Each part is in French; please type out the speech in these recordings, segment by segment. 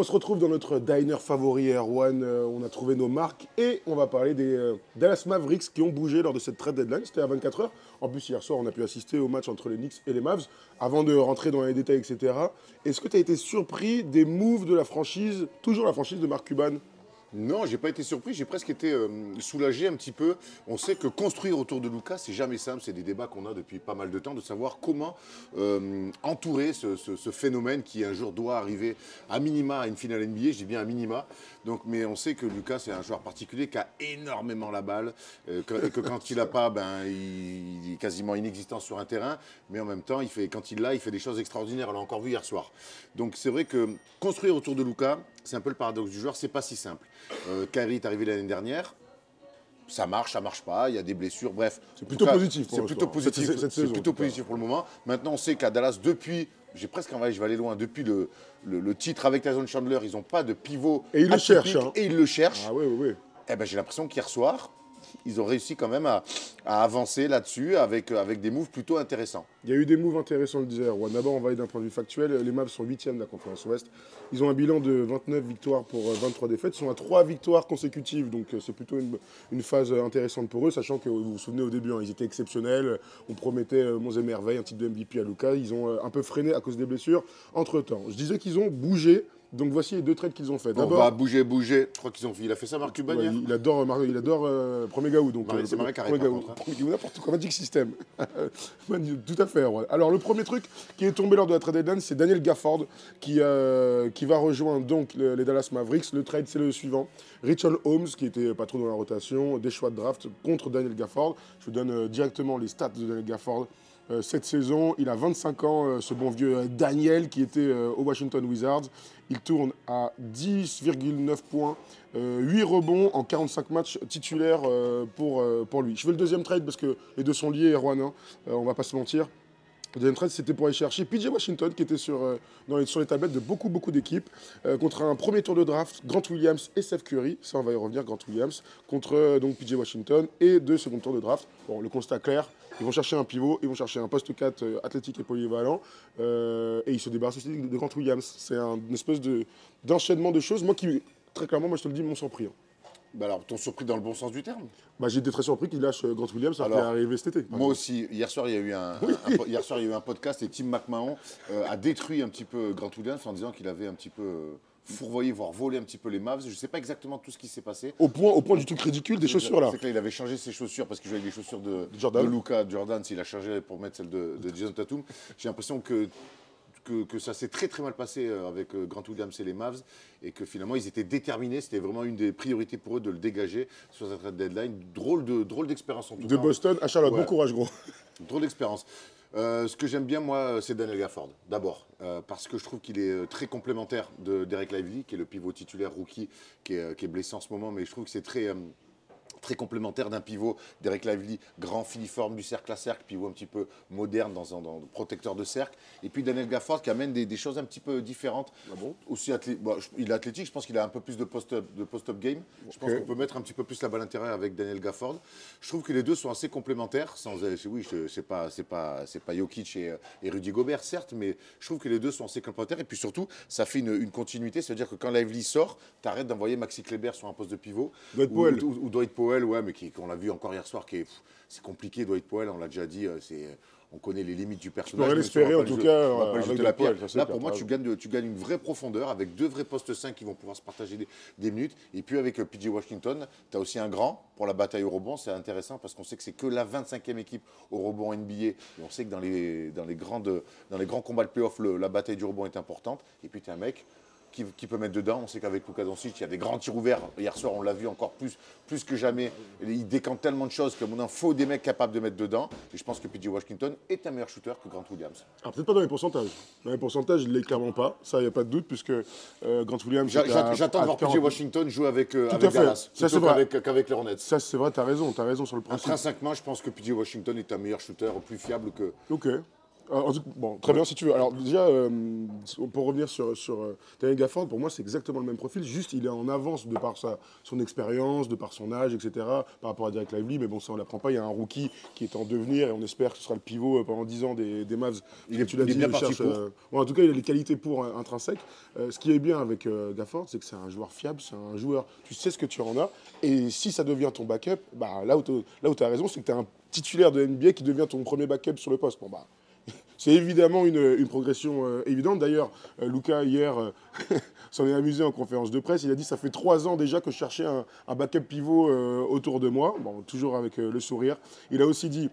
On se retrouve dans notre diner favori Erwan. Euh, on a trouvé nos marques et on va parler des euh, Dallas Mavericks qui ont bougé lors de cette trade deadline. C'était à 24 heures. En plus, hier soir, on a pu assister au match entre les Knicks et les Mavs. Avant de rentrer dans les détails, etc., est-ce que tu as été surpris des moves de la franchise, toujours la franchise de Mark Cuban? Non, j'ai pas été surpris, j'ai presque été euh, soulagé un petit peu. On sait que construire autour de Lucas, c'est jamais simple. C'est des débats qu'on a depuis pas mal de temps de savoir comment euh, entourer ce, phénomène qui un jour doit arriver à minima à une finale NBA. Je dis bien à minima. Donc, mais on sait que Lucas c'est un joueur particulier qui a énormément la balle, euh, et que quand il l'a pas, ben il, il est quasiment inexistant sur un terrain. Mais en même temps, il fait, quand il l'a, il fait des choses extraordinaires. On l'a encore vu hier soir. Donc c'est vrai que construire autour de Lucas, c'est un peu le paradoxe du joueur. C'est pas si simple. Euh, Kyrie est arrivé l'année dernière. Ça marche, ça marche pas, il y a des blessures, bref. C'est plutôt cas, positif C'est plutôt positif, cette saison, plutôt positif pour le moment. Maintenant, on sait qu'à Dallas, depuis, j'ai presque envoyé, je vais aller loin, depuis le, le, le titre avec Tyson Chandler, ils n'ont pas de pivot. Et ils le cherchent, hein. Et ils le cherchent. Ah oui, oui, oui. Eh ben, j'ai l'impression qu'hier soir, ils ont réussi quand même à, à avancer là-dessus avec, euh, avec des moves plutôt intéressants. Il y a eu des moves intéressants, le disait Erwan. D'abord, on va aller d'un point de vue factuel. Les Mavs sont 8 de la conférence Ouest. Ils ont un bilan de 29 victoires pour euh, 23 défaites. Ils sont à 3 victoires consécutives, donc euh, c'est plutôt une, phase euh, intéressante pour eux, sachant que vous vous souvenez au début, hein, ils étaient exceptionnels. On promettait euh, monts et merveilles, un titre de MVP à Lucas. Ils ont euh, un peu freiné à cause des blessures entre-temps. Je disais qu'ils ont bougé, donc voici les deux trades qu'ils ont fait. On va bouger, bouger. Je crois qu'ils ont il a fait ça, Marc Cuban Ouais, il adore, Mar- il adore euh, Premier Gaou. Donc, Marie- c'est Premier Gaou. hein. Premier Gaou, n'importe quoi, Magic System. Tout à fait. ouais. Alors, le premier truc qui est tombé lors de la trade deadline, c'est Daniel Gafford qui, euh, qui va rejoindre donc le- les Dallas Mavericks. Le trade, c'est le suivant. Richard Holmes, qui était pas trop dans la rotation, des choix de draft contre Daniel Gafford. Je vous donne euh, directement les stats de Daniel Gafford. Euh, cette saison, il a 25 ans, euh, ce bon vieux euh, Daniel qui était au Washington Wizards. Il tourne à 10,9 points, euh, 8 rebonds en 45 matchs titulaires pour, lui. Je fais le deuxième trade parce que les deux sont liés, Erwan, hein. On va pas se mentir. Le deuxième trade, c'était pour aller chercher PJ Washington, qui était sur, dans les- tablettes de beaucoup, beaucoup d'équipes, contre un premier tour de draft, Grant Williams et Seth Curry. Ça, on va y revenir, Grant Williams, contre donc PJ Washington et deux second tours de draft. Bon, le constat clair, ils vont chercher un pivot, ils vont chercher un poste 4 euh, athlétique et polyvalent, euh, et ils se débarrassent aussi de, de Grant Williams. C'est un- une espèce de- d'enchaînement de, choses, moi qui, très clairement, moi je te le dis, m'ont surpris. hein. Bah alors, t'ont surpris dans le bon sens du terme Bah, J'ai été très surpris qu'il lâche euh, Grant Williams après Alors, arriver cet été. Moi exemple. aussi, hier soir, il y a eu un, un- un po- hier soir, il y a eu un podcast et Tim McMahon euh, a détruit un petit peu Grant Williams en disant qu'il avait un petit peu fourvoyé, voire volé un petit peu les Mavs. Je ne sais pas exactement tout ce qui s'est passé. Au point, au point du truc ridicule des chaussures là. C'est que là, il avait changé ses chaussures parce qu'il jouait avec les chaussures de, Jordan. de Luca Jordan. S'il a changé pour mettre celles de, de Jason Tatum, j'ai l'impression que, que, que ça s'est très très mal passé euh, avec euh, Grant Williams et les Mavs et que finalement ils étaient déterminés. C'était vraiment une des priorités pour eux de le dégager sur cette deadline. Drôle de drôle d'expérience en tout De cas. Boston à Charlotte. Ouais. Bon courage, gros. Drôle d'expérience. Euh, ce que j'aime bien, moi, c'est Daniel Gafford, d'abord, euh, parce que je trouve qu'il est euh, très complémentaire de Derek Lively, qui est le pivot titulaire rookie, qui est, blessé en ce moment, mais je trouve que c'est très, très complémentaire d'un pivot. Derek Lively, grand filiforme du cercle à cercle, pivot un petit peu moderne dans un dans- protecteur de cercle. Et puis Daniel Gafford qui amène des, des choses un petit peu différentes. Aussi athlé- bon, je- il est athlétique, je pense qu'il a un peu plus de post-up de post-up game. Je pense qu'on peut mettre un petit peu plus la balle intérieure avec Daniel Gafford. Je trouve que les deux sont assez complémentaires. Sans, oui, c'est pas, c'est pas, c'est pas Jokic et, euh, et Rudy Gobert, certes, mais je trouve que les deux sont assez complémentaires. Et puis surtout, ça fait une, une continuité. C'est-à-dire que quand Lively sort, t'arrêtes d'envoyer Maxi Kleber sur un poste de pivot. Dwight ou, Powell. ou- ou Dwight Powell, ouais, mais qui- qu'on l'a vu encore hier soir, qui c'est compliqué. Dwight Powell, on l'a déjà dit, euh, c'est. On connaît les limites du personnage. on espérer, va en tout cas, on va pas euh, avec la Powell, c'est Là, clair, pour moi, tu gagnes, de- tu gagnes une vraie profondeur avec deux vrais postes 5 qui vont pouvoir se partager des, des minutes. Et puis avec euh, PJ Washington, tu as aussi un grand pour la bataille au rebond. C'est intéressant parce qu'on sait que c'est que la 25e équipe au rebond NBA. Et on sait que dans les, dans les, grandes, dans les grands combats de playoff, la bataille du rebond est importante. Et puis tu as un mec qui, qui peut mettre dedans. On sait qu'avec Luka Doncic, il y a des grands tirs ouverts. Hier soir, on l'a vu encore plus, plus que jamais. Il décante tellement de choses que mon il faut des mecs capables de mettre dedans. Et je pense que PJ Washington est un meilleur shooter que Grant Williams. Alors, peut-être pas dans les pourcentages. Dans les pourcentages, il l'est clairement pas. Ça, il n'y a pas de doute, puisque euh, Grant Williams. J'attends de voir 40. PJ Washington jouer avec, euh, avec. Dallas, Ça, c'est plutôt vrai. qu'avec qu'avec les Hornets. Ça, c'est vrai, tu as raison. Tu as raison sur le principe. Intrinsèquement, je pense que PJ Washington est un meilleur shooter, plus fiable que. Ok. Tout- bon, très bien si tu veux. Alors déjà, euh, pour revenir sur, sur euh, Daniel Gafford, pour moi c'est exactement le même profil, juste il est en avance de par sa, son expérience, de par son âge, etc. par rapport à Derek Lively, mais bon ça on l'apprend pas, il y a un rookie qui est en devenir et on espère que ce sera le pivot euh, pendant 10 ans des, des Mavs. Il est- tu l'as dit, bien il parti cherche, bon, en tout cas il a les qualités pour intrinsèques. Ce qui est bien avec Gafford, c'est que c'est un joueur fiable, c'est un joueur, tu sais ce que tu en as, et si ça devient ton backup, bah, là où tu as raison, c'est que tu as un titulaire de NBA qui devient ton premier backup sur le poste. Bon, bah, c'est évidemment une, progression euh, évidente. D'ailleurs, euh, Lucas, hier, euh, s'en est amusé en conférence de presse. Il a dit Ça fait trois ans déjà que je cherchais un, un backup pivot autour de moi. Bon, toujours avec le sourire. Il a aussi dit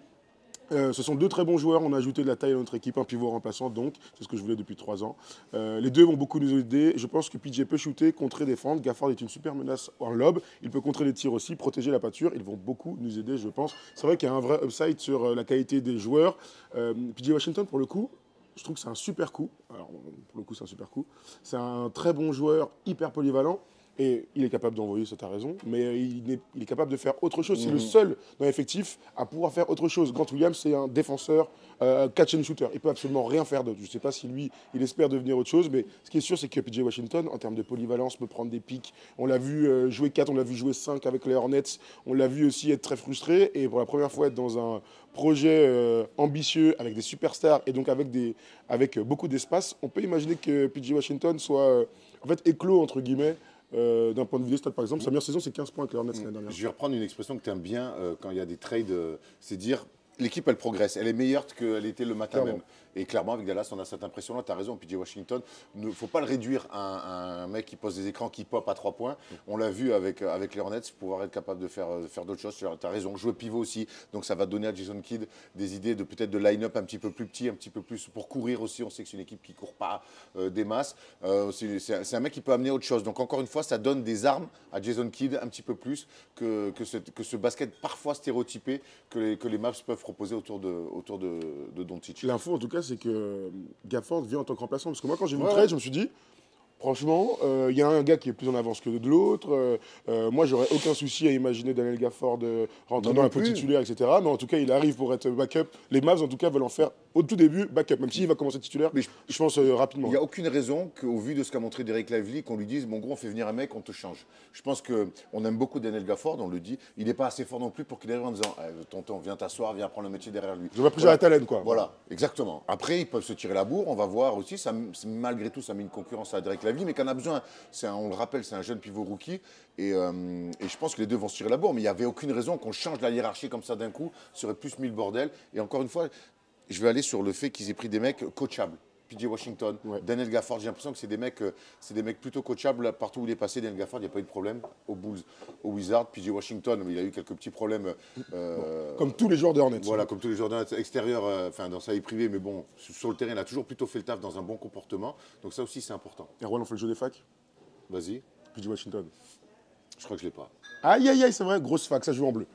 euh, ce sont deux très bons joueurs. On a ajouté de la taille à notre équipe, un pivot remplaçant, donc c'est ce que je voulais depuis trois ans. Euh, les deux vont beaucoup nous aider. Je pense que PJ peut shooter, contrer, défendre. Gafford est une super menace en lob. Il peut contrer les tirs aussi, protéger la pâture. Ils vont beaucoup nous aider, je pense. C'est vrai qu'il y a un vrai upside sur euh, la qualité des joueurs. PJ Washington, pour le coup, je trouve que c'est un super coup. Alors, pour le coup, c'est un super coup. C'est un très bon joueur, hyper polyvalent. Et il est capable d'envoyer, ça t'as raison, mais il est, il est capable de faire autre chose. C'est le seul dans l'effectif à pouvoir faire autre chose. Grant Williams, c'est un défenseur euh, catch and shooter. Il peut absolument rien faire d'autre. Je ne sais pas si lui, il espère devenir autre chose, mais ce qui est sûr, c'est que PJ Washington, en termes de polyvalence, peut prendre des pics. On l'a vu euh, jouer 4, on l'a vu jouer 5 avec les Hornets. On l'a vu aussi être très frustré. Et pour la première fois, être dans un projet euh, ambitieux avec des superstars et donc avec, des, avec euh, beaucoup d'espace, on peut imaginer que PJ Washington soit en fait éclos, entre guillemets, euh, d'un point de vue des stats, par exemple, sa meilleure saison, c'est 15 points avec les Hornets l'année dernière. Je vais reprendre une expression que tu aimes bien euh, quand il y a des trades, euh, c'est dire l'équipe elle progresse, elle est meilleure qu'elle était le matin Clairement. même. Et clairement avec Dallas on a cette impression-là, tu as raison, PJ Washington, il ne faut pas le réduire à un, à un mec qui pose des écrans, qui pop à trois points. On l'a vu avec, euh, avec les Hornets, pouvoir être capable de faire, euh, de faire d'autres choses. Tu as raison, jouer pivot aussi, donc ça va donner à Jason Kidd des idées de peut-être de line-up un petit peu plus petit, un petit peu plus pour courir aussi. On sait que c'est une équipe qui ne court pas euh, des masses. Euh, c'est un- mec qui peut amener autre chose. Donc encore une fois, ça donne des armes à Jason Kidd un petit peu plus que, que, ce, que ce basket parfois stéréotypé que les, que les Mavs peuvent proposer autour de, autour de, de Doncic. L'info, en tout cas, c'est que euh, Gafford vient en tant que remplaçant. Parce que moi, quand j'ai vu le trade, je me suis dit, franchement, euh, il y a un gars qui est plus en avance que de l'autre. Euh, euh, moi, j'aurais aucun souci à imaginer Daniel Gafford euh, rentrer dans un peu titulaire, etc. Mais en tout cas, il arrive pour être backup. Les Mavs, en tout cas, veulent en faire au tout début backup. Même s'il va commencer titulaire, Mais je, je- pense euh, rapidement. Il n'y a aucune raison qu'au vu de ce qu'a montré Derek Lively, qu'on lui dise, mon gros, on fait venir un mec, on te change. Je pense qu'on aime beaucoup Daniel Gafford, on le dit. Il n'est pas assez fort non plus pour qu'il arrive en disant, Eh, tonton, viens t'asseoir, viens prendre le métier derrière lui. Je plus Voilà. Jared Allen, quoi. Voilà, exactement. Après, ils peuvent se tirer la bourre. On va voir aussi. Ça, malgré tout, ça met une concurrence à Derek Lively, mais qu'on a besoin. On le rappelle, c'est un jeune pivot rookie. Et, euh, et je pense que les deux vont se tirer la bourre. Mais il n'y avait aucune raison qu'on change la hiérarchie comme ça d'un coup. Ça aurait plus mis le bordel. Et encore une fois, je vais aller sur le fait qu'ils aient pris des mecs coachables. PJ Washington, Ouais. Daniel Gafford, j'ai l'impression que c'est des mecs, euh, c'est des mecs plutôt coachables partout où il est passé. Daniel Gafford, il n'y a pas eu de problème aux Bulls, aux Wizards. PJ Washington, il a eu quelques petits problèmes. euh, Comme tous les joueurs Hornets. voilà, comme tous les joueurs d'un extérieur, euh, enfin dans sa vie privée, mais bon, sur le terrain, il a toujours plutôt fait le taf dans un bon comportement. Donc ça aussi, c'est important. Et Roland, on fait le jeu des facs? Vas-y, PJ Washington. je crois que je l'ai pas. Aïe, aïe, aïe, c'est vrai, grosse fac, ça joue en bleu.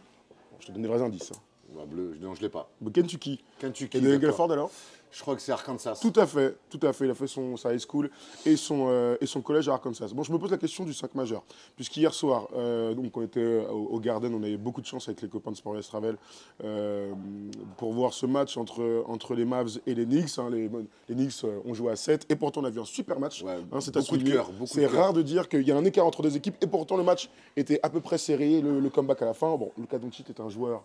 Bon, je te donne des vrais indices. hein. Bah, bleu, non, je l'ai pas. Kentucky. Kentucky, Et Daniel. Gafford, alors? Je crois que c'est Arkansas. Tout à fait, tout à fait. Il a fait son, sa high school et son, euh, et son collège à Arkansas. Bon, je me pose la question du 5 majeur. Puisqu'hier soir, euh, donc on était au, au Garden, on avait beaucoup de chance avec les copains de Sport Travel euh, pour voir ce match entre, entre les Mavs et les Knicks. hein. Les, les Knicks ont joué à 7 et pourtant on a vu un super match. Ouais, Hein, c'est beaucoup de cœur, C'est rare de dire qu'il y a un écart entre deux équipes et pourtant le match était à peu près serré, le, le comeback à la fin. Bon, Luka Doncic est un joueur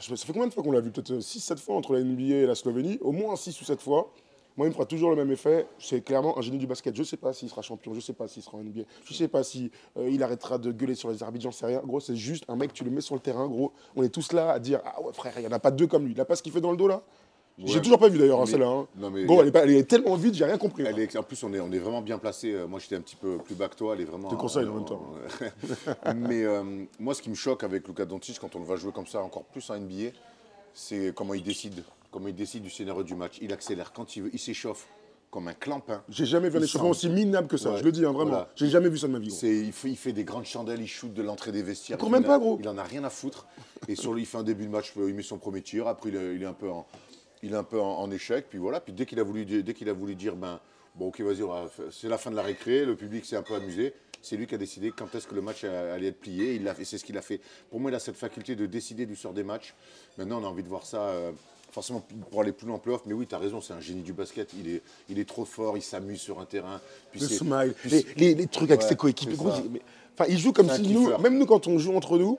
ça fait combien de fois qu'on l'a vu Peut-être 6-7 fois entre la NBA et la Slovénie. Au moins 6 ou 7 fois. Moi, il me fera toujours le même effet. C'est clairement un génie du basket. Je ne sais pas s'il sera champion, je ne sais pas s'il sera en NBA, je ne sais pas si euh, arrêtera de gueuler sur les arbitres, j'en sais rien. Gros, c'est juste un mec, tu le mets sur le terrain, gros. On est tous là à dire Ah ouais, frère, il n'y en a pas deux comme lui. Il n'a pas ce qu'il fait dans le dos là. J'ai toujours pas vu d'ailleurs, hein, celle-là. hein. Gros, elle est, pas- elle est tellement vite, j'ai rien compris. Elle est- en plus, on est, on est vraiment bien placé. Euh, Moi, j'étais un petit peu plus bas que toi. Elle est vraiment. Te conseille en même temps. Mais euh, moi, ce qui me choque avec Luka Doncic, quand on le va jouer comme ça, encore plus en NBA, c'est comment il décide. Comment il décide du scénario du match. Il accélère quand il veut. Il s'échauffe comme un clampin. J'ai jamais vu un échauffement aussi minable que ça. Ouais, Je le dis, hein, vraiment. voilà. J'ai jamais vu ça de ma vie. gros. Il, fait, il fait des grandes chandelles, il shoot de l'entrée des vestiaires. Il court même en a- pas, gros. Il en a rien à foutre. Et sur lui, il fait un début de match, il met son premier tir. Après, il est, il est un peu en, il est un peu en, en échec. Puis voilà. Puis dès qu'il a voulu, dire- dès qu'il a voulu dire, ben, bon, ok, vas-y, c'est la fin de la récré. Le public s'est un peu amusé. C'est lui qui a décidé quand est-ce que le match allait être plié. Il l'a fait, c'est ce qu'il a fait. Pour moi, il a cette faculté de décider du sort des matchs. Maintenant, on a envie de voir ça. euh, forcément pour aller plus loin en playoff. Mais oui, tu as raison, c'est un génie du basket. Il est, il est trop fort, il s'amuse sur un terrain. Puis le smile, les, les, trucs avec ses coéquipiers. Enfin, il joue comme si nous, même nous, quand on joue entre nous,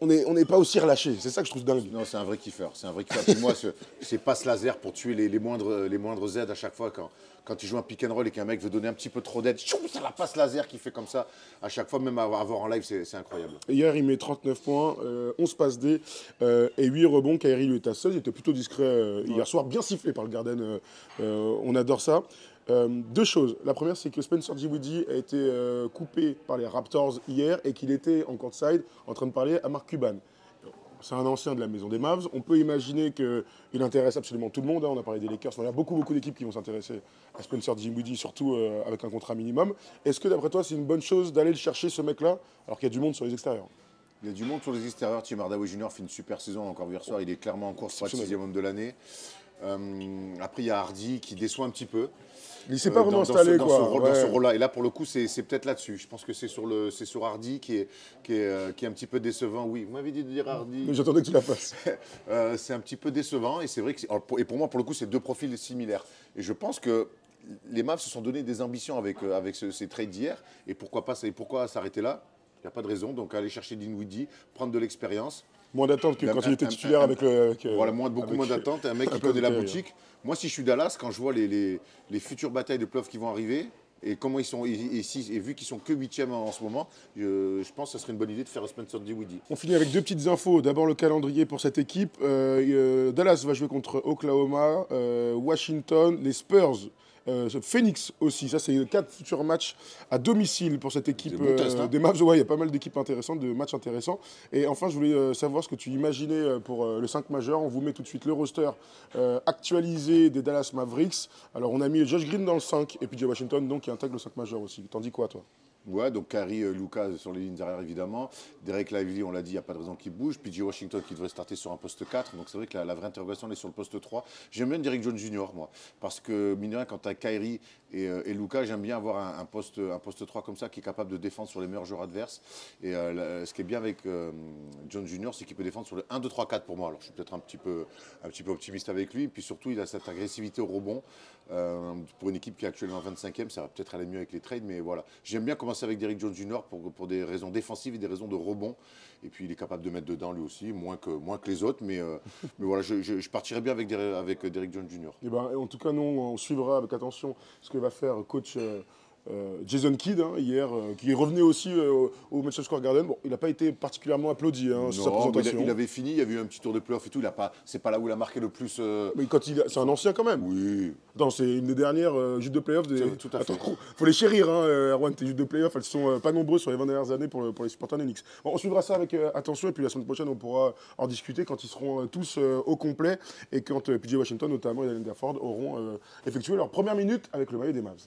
on n'est on pas aussi relâché. C'est ça que je trouve dingue. Non, c'est un vrai kiffeur. C'est un vrai kiffeur. Pour moi, c'est passe laser pour tuer les, les, moindres, les moindres Z à chaque fois quand, quand il joue un pick and roll et qu'un mec veut donner un petit peu trop d'aide. C'est la passe laser qui fait comme ça à chaque fois, même à avoir en live, c'est incroyable. Hier, il met 39 points, 11 euh, passes D euh, et 8 rebonds. Kairi lui est à 16. Il était plutôt discret euh, hier soir, bien sifflé par le Garden. on adore ça. Deux choses. La première, c'est que Spencer Dinwiddie a été coupé par les Raptors hier et qu'il était en courtside en train de parler à Mark Cuban c'est un ancien de la maison des Mavs. On peut imaginer qu'il intéresse absolument tout le monde. Hein. On a parlé des Lakers. il y a beaucoup, beaucoup d'équipes qui vont s'intéresser à Spencer Dinwiddie, surtout euh, avec un contrat minimum. Est-ce que, d'après toi, c'est une bonne chose d'aller le chercher, ce mec-là, alors qu'il y a du monde sur les extérieurs? Il y a du monde sur les extérieurs. Tim Hardaway Jr. fait une super saison encore hier soir. Il est clairement en course pour le sixième homme de l'année. Euh, après, il y a Hardy qui déçoit un petit peu. Il s'est pas vraiment installé dans, ce, rôle-là. Et là, pour le coup, c'est peut-être là-dessus. Je pense que c'est sur, le, sur Hardy qui est, qui, est, euh, qui est un petit peu décevant. Oui, vous m'avez dit de dire Hardy. Mais j'attendais que tu la fasses. Euh, c'est un petit peu décevant. Et c'est vrai que. Et pour moi, pour le coup, c'est deux profils similaires. Et je pense que les Mavs se sont donné des ambitions avec, euh, ces trades d'hier. Et pourquoi pas pourquoi s'arrêter là? Il n'y a pas de raison. Donc, aller chercher Dinwiddie, prendre de l'expérience. Moins d'attente que quand il était titulaire avec le. voilà, moins, beaucoup moins d'attente. Un mec qui connaît la boutique. Moi, si je suis Dallas, quand je vois les, les, futures batailles de playoffs qui vont arriver, et comment ils sont, et, et, vu qu'ils sont que huitièmes en, ce moment, je, pense que ce serait une bonne idée de faire Spencer Dinwiddie. On finit avec deux petites infos. D'abord le calendrier pour cette équipe. Euh, euh, Dallas va jouer contre Oklahoma, euh, Washington, les Spurs euh, Phoenix aussi, ça c'est quatre futurs matchs à domicile pour cette équipe euh, hein. des Mavs. Ouais, il y a pas mal d'équipes intéressantes, de matchs intéressants. Et enfin, je voulais euh, savoir ce que tu imaginais pour le 5 majeur. On vous met tout de suite le roster actualisé des Dallas Mavericks. Alors on a mis Josh Green dans le 5 et puis Joe Washington donc qui intègre le 5 majeur aussi. T'en dis quoi toi? Ouais, donc Kari euh, Lucas sur les lignes derrière, évidemment. Derek Lively, on l'a dit, il n'y a pas de raison qu'il bouge. PJ Washington qui devrait starter sur un poste 4. Donc c'est vrai que la, vraie interrogation, elle est sur le poste 3. J'aime bien Derek Jones Jr., moi. Parce que, mine quand tu as Kyrie et, euh, Lucas, j'aime bien avoir un, poste, un poste 3 comme ça qui est capable de défendre sur les meilleurs joueurs adverses. Et euh, ce qui est bien avec Jones Jr., c'est qu'il peut défendre sur le 1, 2, 3, 4 pour moi. Alors je suis peut-être un, petit peu, un petit peu optimiste avec lui. Et puis surtout, il a cette agressivité au rebond. pour une équipe qui est actuellement 25e, ça va peut-être aller mieux avec les trades. Mais voilà, j'aime bien commencer avec Derek Jones Jr pour, pour, des raisons défensives et des raisons de rebond. Et puis il est capable de mettre dedans lui aussi, moins que, moins que les autres. Mais, euh, mais voilà, je, je, partirai bien avec, avec Derek Jones Jr. Et ben, en tout cas, nous, on suivra avec attention ce que va faire coach. Euh, Jason Kidd, hein, hier, euh, qui revenait aussi euh, au Madison Square Garden. Bon, il n'a pas été particulièrement applaudi hein, sur sa présentation. Il, avait fini, il y avait eu un petit tour de playoff et tout. C'est pas là où il a marqué le plus. Mais quand il, c'est un ancien quand même. Oui. c'est une des dernières jutes de playoff. Des... Tout à fait. faut les chérir, hein, Erwan. Tes jutes de playoff, elles sont pas nombreuses sur les 20 dernières années pour, pour les supporters d'Enix. Bon, on suivra ça avec attention et puis la semaine prochaine, on pourra en discuter quand ils seront tous au complet et quand PJ Washington, notamment, et Daniel Gafford auront effectué leur première minute avec le maillot des Mavs.